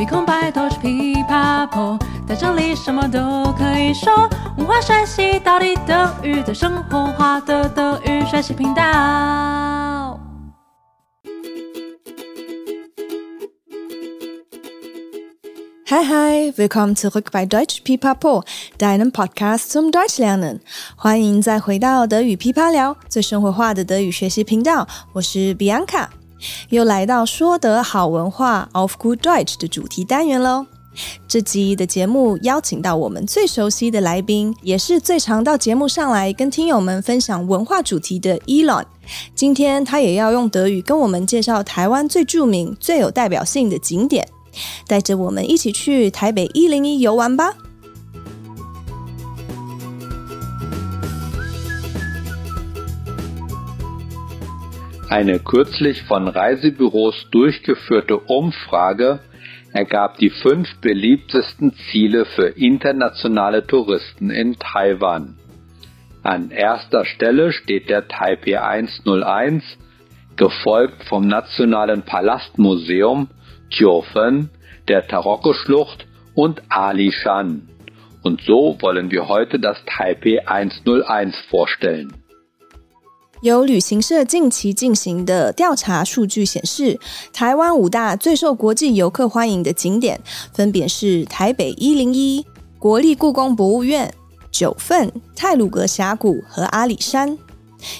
鼻孔白头是噼啪破，在这里什么都可以说。文化学习到底等于在生活化的德语学习频道。Hi hi, willkommen zurück bei Deutsch Pipapo, deinem Podcast zum Deutschlernen。欢迎再回到德语噼啪聊，最生活化的德语学习频道。我是 Bianca，又来到说得好文化 of Good Deutsch 的主题单元喽。这集的节目邀请到我们最熟悉的来宾，也是最常到节目上来跟听友们分享文化主题的 Elon。今天他也要用德语跟我们介绍台湾最著名、最有代表性的景点。带着我们一起去台北一零一游玩吧。Eine kürzlich von Reisebüros durchgeführte Umfrage ergab die fünf beliebtesten Ziele für internationale Touristen in Taiwan. An erster Stelle steht der Taipei 101, gefolgt vom Nationalen Palastmuseum Tiofen, der Taroko-Schlucht und Ali Shan. Und so wollen wir heute das Taipei 101 vorstellen. 由旅行社近期进行的调查数据显示，台湾五大最受国际游客欢迎的景点分别是台北一零一、国立故宫博物院、九份、泰鲁阁峡谷和阿里山。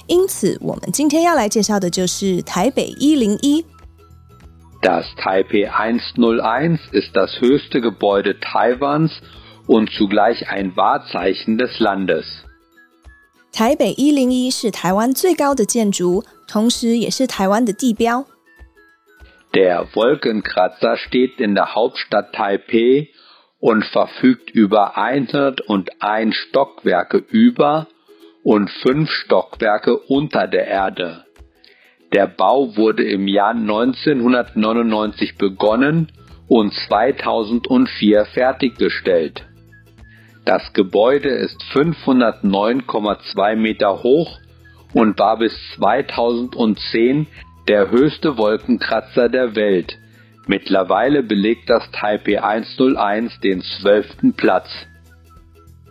因此，我们今天要来介绍的就是台北一零一。Das Taipei 101 ist das höchste Gebäude Taiwans und zugleich ein Wahrzeichen des Landes. 台北一零一是台湾最高的建筑，同时也是台湾的地标。Der Wolkenkratzer steht in der Hauptstadt Taipei und verfügt über 101 Stockwerke über und 5 Stockwerke unter der Erde. Der Bau wurde im Jahr 1999 begonnen und 2004 fertiggestellt. Das Gebäude ist 509,2 Meter hoch und war bis 2010 der höchste Wolkenkratzer der Welt. Mittlerweile belegt das Taipei 101 den zwölften Platz.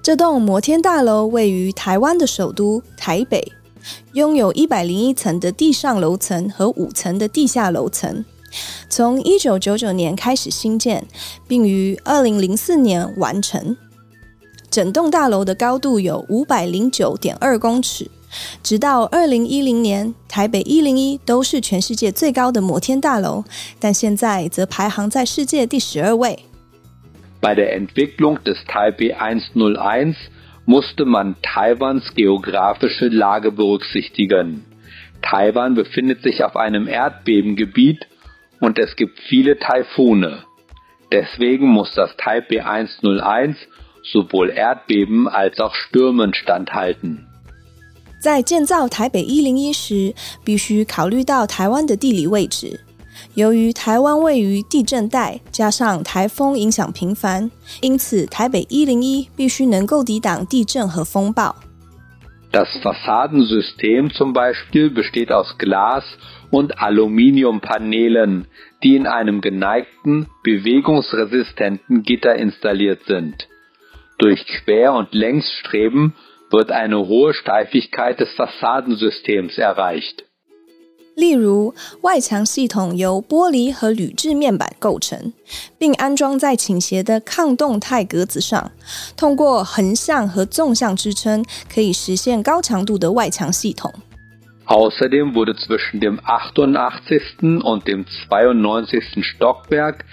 这栋摩天大楼位于台湾的首都台北。拥有一百零一层的地上楼层和五层的地下楼层，从一九九九年开始兴建，并于二零零四年完成。 整栋大楼的高度有五百零九点二公尺，直到二零一零年，台北一零一都是全世界最高的摩天大楼，但现在则排行在世界第十二位。Bei der Entwicklung des Taipei 101 musste man Taiwans geografische Lage berücksichtigen. Taiwan befindet sich auf einem Erdbebengebiet und es gibt viele Taifune. Deswegen muss das Taipei 101 sowohl Erdbeben als auch Stürmen standhalten. 在建造台北一零一时，必须考虑到台湾的地理位置。由于台湾位于地震带，加上台风影响频繁，因此台北一零一必须能够抵挡地震和风暴。Das Fassadensystem zum Beispiel besteht aus Glas und Aluminiumpanelen, die in einem geneigten, bewegungsresistenten Gitter installiert sind. Durch Quer- und Längsstreben wird eine hohe Steifigkeit des Fassadensystems erreicht. 例如，外墙系统由玻璃和铝制面板构成，并安装在倾斜的抗动态格子上。通过横向和纵向支撑，可以实现高强度的外墙系统。Außerdem wurde zwischen dem 88. und dem 92. Stockwerk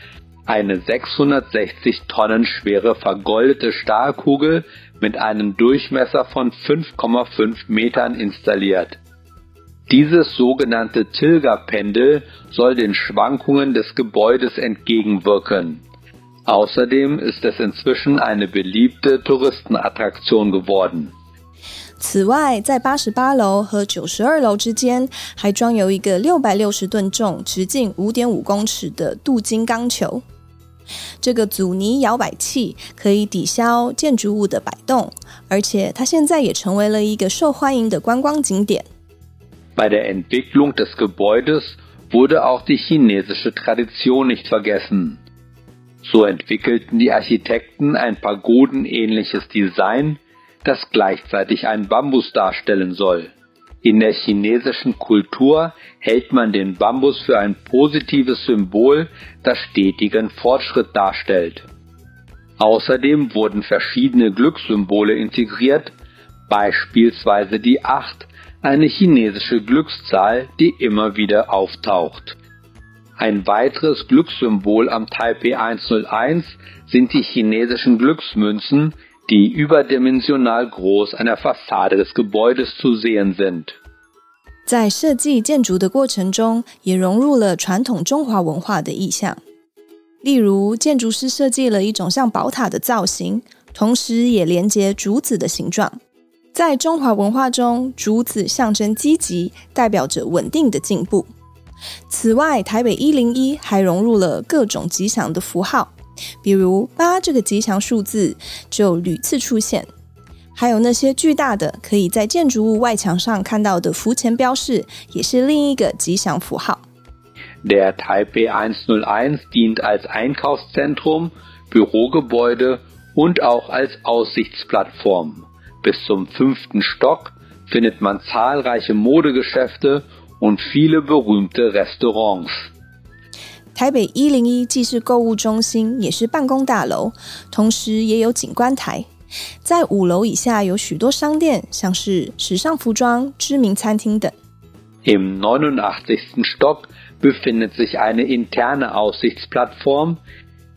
eine 660 Tonnen schwere vergoldete Stahlkugel mit einem Durchmesser von 5,5 Metern installiert. Dieses sogenannte Tilger-Pendel soll den Schwankungen des Gebäudes entgegenwirken. Außerdem ist es inzwischen eine beliebte Touristenattraktion geworden. 此外，在八十八楼和九十二楼之间，还装有一个六百六十吨重、直径五点五公尺的镀金钢球。 这个阻尼摇摆器可以抵消建筑物的摆动，而且它现在也成为了一个受欢迎的观光景点。Bei der Entwicklung des Gebäudes wurde auch die chinesische Tradition nicht vergessen. So entwickelten die Architekten ein pagodenähnliches Design, das gleichzeitig einen Bambus darstellen soll. In der chinesischen Kultur hält man den Bambus für ein positives Symbol, das stetigen Fortschritt darstellt. Außerdem wurden verschiedene Glückssymbole integriert, beispielsweise die 8, eine chinesische Glückszahl, die immer wieder auftaucht. Ein weiteres Glückssymbol am Taipei 101 sind die chinesischen Glücksmünzen, die überdimensional groß an der Fassade des Gebäudes zu sehen sind。在设计建筑的过程中，也融入了传统中华文化的意象。例如，建筑师设计了一种像宝塔的造型，同时也连接竹子的形状。在中华文化中，竹子象征积极，代表着稳定的进步。此外，台北一零一还融入了各种吉祥的符号。比如八这个吉祥数字就屡次出现，还有那些巨大的可以在建筑物外墙上看到的浮钱标示，也是另一个吉祥符号。Der Taipei 101 dient als Einkaufszentrum, Bürogebäude und auch als Aussichtsplattform. Bis zum fünften Stock findet man zahlreiche Modegeschäfte und viele berühmte Restaurants. 台北一零一既是购物中心，也是办公大楼，同时也有景观台。在五楼以下有许多商店，像是时尚服装、知名餐厅等。Im 89. Stock befindet sich eine interne Aussichtsplattform,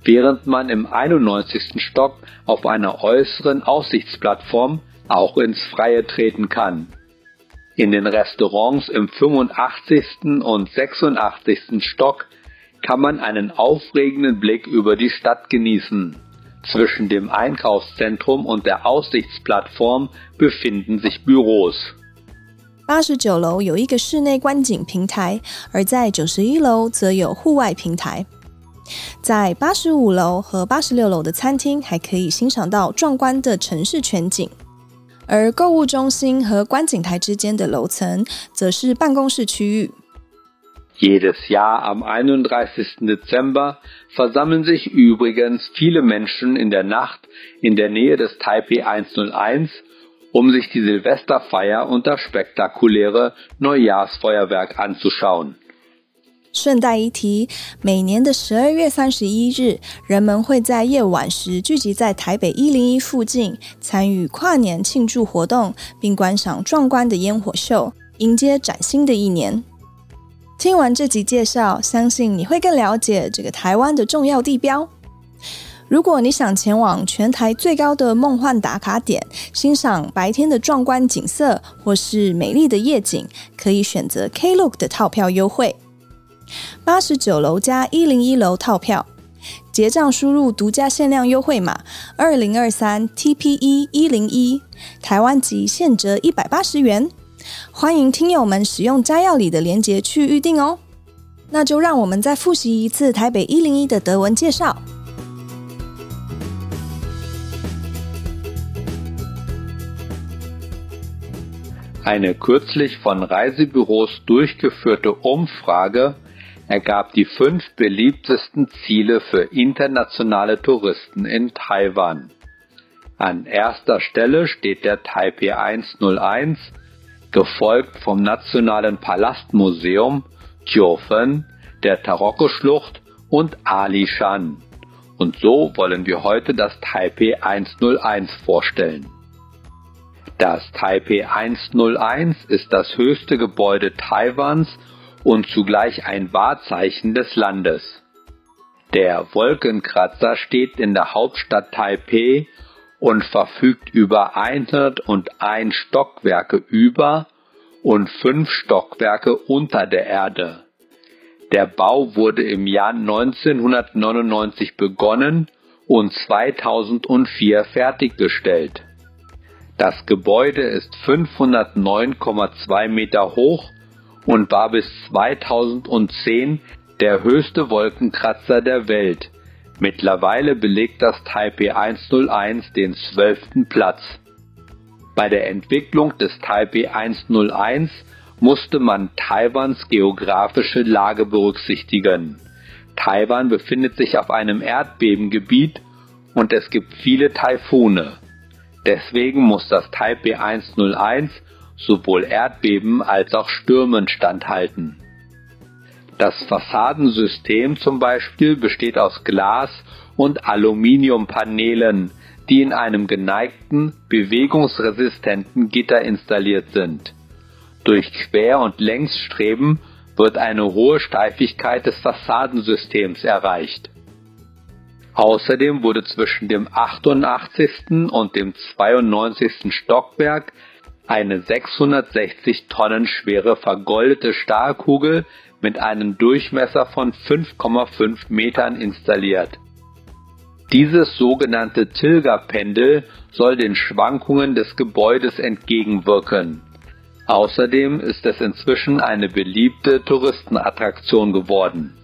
während man im 91. Stock auf einer äußeren Aussichtsplattform auch ins Freie treten kann. In den Restaurants im 85. und 86. Stock kann man einen aufregenden Blick über die Stadt genießen. Zwischen dem Einkaufszentrum und der Aussichtsplattform befinden sich Büros. 八十九楼有一个室内观景平台，而在九十一楼则有户外平台。在八十五楼和八十六楼的餐厅还可以欣赏到壮观的城市全景，而购物中心和观景台之间的楼层则是办公室区域。Jedes Jahr am 31. Dezember versammeln sich übrigens viele Menschen in der Nacht in der Nähe des Taipei 101, um sich die Silvesterfeier und das spektakuläre Neujahrsfeuerwerk anzuschauen. 顺带一提，每年的十二月三十一日，人们会在夜晚时聚集在台北一零一附近，参与跨年庆祝活动，并观赏壮观的烟火秀，迎接崭新的一年。 听完这集介绍，相信你会更了解这个台湾的重要地标。如果你想前往全台最高的梦幻打卡点，欣赏白天的壮观景色，或是美丽的夜景，可以选择 Klook 的套票优惠。八十九楼加一零一楼套票，结账输入独家限量优惠码二零二三 TPE 一零一，台湾籍现折一百八十元。欢迎听友们使用摘要里的链接去预定哦。那就让我们再复习一次台北一零一的德文介绍。Eine kürzlich von Reisebüros durchgeführte Umfrage ergab die fünf beliebtesten Ziele für internationale Touristen in Taiwan. An erster Stelle steht der Taipei 101 gefolgt vom Nationalen Palastmuseum, Tiofen, der Taroko-Schlucht und Ali Shan. Und so wollen wir heute das Taipei 101 vorstellen. Das Taipei 101 ist das höchste Gebäude Taiwans und zugleich ein Wahrzeichen des Landes. Der Wolkenkratzer steht in der Hauptstadt Taipei und verfügt über 101 Stockwerke über und 5 Stockwerke unter der Erde. Der Bau wurde im Jahr 1999 begonnen und 2004 fertiggestellt. Das Gebäude ist 509,2 Meter hoch und war bis 2010 der höchste Wolkenkratzer der Welt Mittlerweile belegt das Taipei 101 den zwölften Platz. Bei der Entwicklung des Taipei 101 musste man Taiwans geografische Lage berücksichtigen. Taiwan befindet sich auf einem Erdbebengebiet und es gibt viele Taifune. Deswegen muss das Taipei 101 sowohl Erdbeben als auch Stürmen standhalten. Das Fassadensystem zum Beispiel besteht aus Glas und Aluminiumpanelen, die in einem geneigten, bewegungsresistenten Gitter installiert sind. Durch Quer- und Längsstreben wird eine hohe Steifigkeit des Fassadensystems erreicht. Außerdem wurde zwischen dem 88. und dem 92. Stockwerk eine 660 Tonnen schwere vergoldete Stahlkugel mit einem Durchmesser von 5,5 Metern installiert. Dieses sogenannte Tilger-Pendel soll den Schwankungen des Gebäudes entgegenwirken. Außerdem ist es inzwischen eine beliebte Touristenattraktion geworden.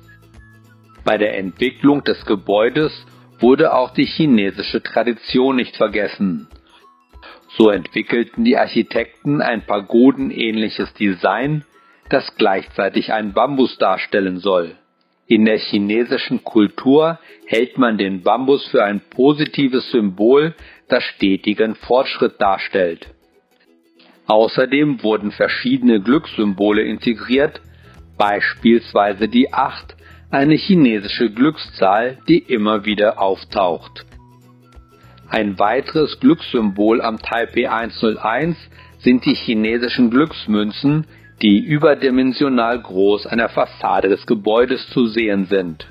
Bei der Entwicklung des Gebäudes wurde auch die chinesische Tradition nicht vergessen. So entwickelten die Architekten ein pagodenähnliches Design, das gleichzeitig ein Bambus darstellen soll. In der chinesischen Kultur hält man den Bambus für ein positives Symbol, das stetigen Fortschritt darstellt. Außerdem wurden verschiedene Glückssymbole integriert, beispielsweise die 8, eine chinesische Glückszahl, die immer wieder auftaucht. Ein weiteres Glückssymbol am Taipei 101 sind die chinesischen Glücksmünzen, die überdimensional groß an der Fassade des Gebäudes zu sehen sind.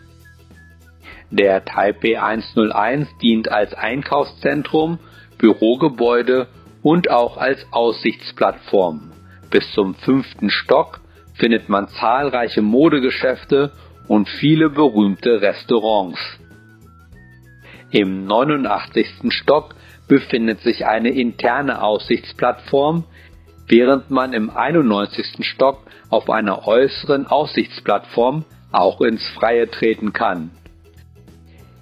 Der Taipei 101 dient als Einkaufszentrum, Bürogebäude und auch als Aussichtsplattform. Bis zum fünften Stock findet man zahlreiche Modegeschäfte und viele berühmte Restaurants. Im 89. Stock befindet sich eine interne Aussichtsplattform, während man im 91. Stock auf einer äußeren Aussichtsplattform auch ins Freie treten kann.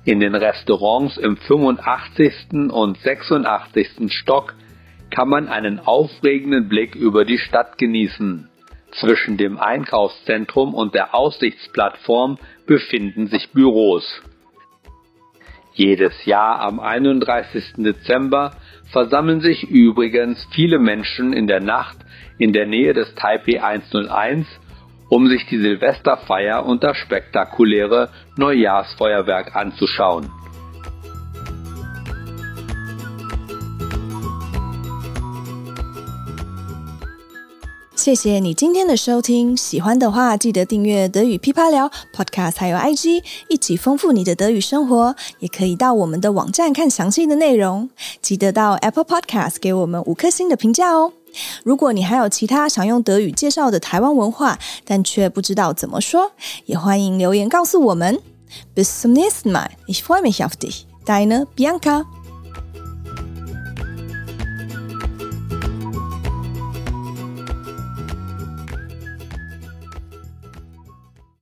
In den Restaurants im 85. und 86. Stock kann man einen aufregenden Blick über die Stadt genießen. Zwischen dem Einkaufszentrum und der Aussichtsplattform befinden sich Büros. Jedes Jahr am 31. Dezember versammeln sich übrigens viele Menschen in der Nacht in der Nähe des Taipei 101, um sich die Silvesterfeier und das spektakuläre Neujahrsfeuerwerk anzuschauen. 谢谢你今天的收听，喜欢的话记得订阅德语噼啪聊 Podcast，还有 IG，一起丰富你的德语生活。也可以到我们的网站看详细的内容，记得到 Apple Podcast 给我们五颗星的评价哦。如果你还有其他想用德语介绍的台湾文化，但却不知道怎么说，也欢迎留言告诉我们。Bis zum nächsten Mal. Ich freue mich auf dich. Deine Bianca.